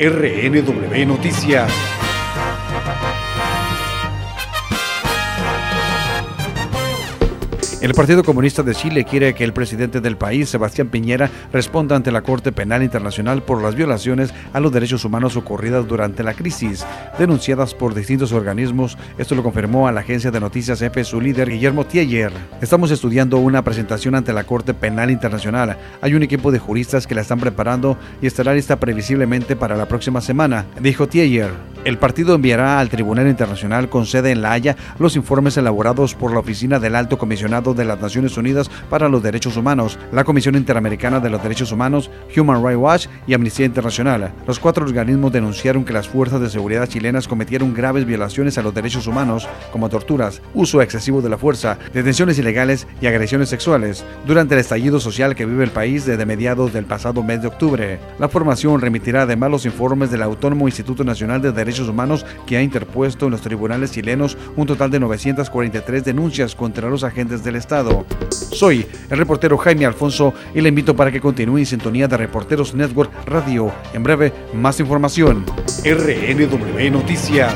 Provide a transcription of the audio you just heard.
RNW Noticias. El Partido Comunista de Chile quiere que el presidente del país, Sebastián Piñera, responda ante la Corte Penal Internacional por las violaciones a los derechos humanos ocurridas durante la crisis, denunciadas por distintos organismos. Esto lo confirmó a la agencia de noticias EFE su líder, Guillermo Tieyer. Estamos estudiando una presentación ante la Corte Penal Internacional. Hay un equipo de juristas que la están preparando y estará lista previsiblemente para la próxima semana, dijo Tieyer. El partido enviará al Tribunal Internacional con sede en La Haya los informes elaborados por la Oficina del Alto Comisionado de las Naciones Unidas para los Derechos Humanos, la Comisión Interamericana de los Derechos Humanos, Human Rights Watch y Amnistía Internacional. Los cuatro organismos denunciaron que las fuerzas de seguridad chilenas cometieron graves violaciones a los derechos humanos, como torturas, uso excesivo de la fuerza, detenciones ilegales y agresiones sexuales, durante el estallido social que vive el país desde mediados del pasado mes de octubre. La formación remitirá además los informes del Autónomo Instituto Nacional de Derechos Humanos que ha interpuesto en los tribunales chilenos un total de 943 denuncias contra los agentes del Estado. Soy el reportero Jaime Alfonso y le invito para que continúe en sintonía de Reporteros Network Radio. En breve, más información. RNW Noticias.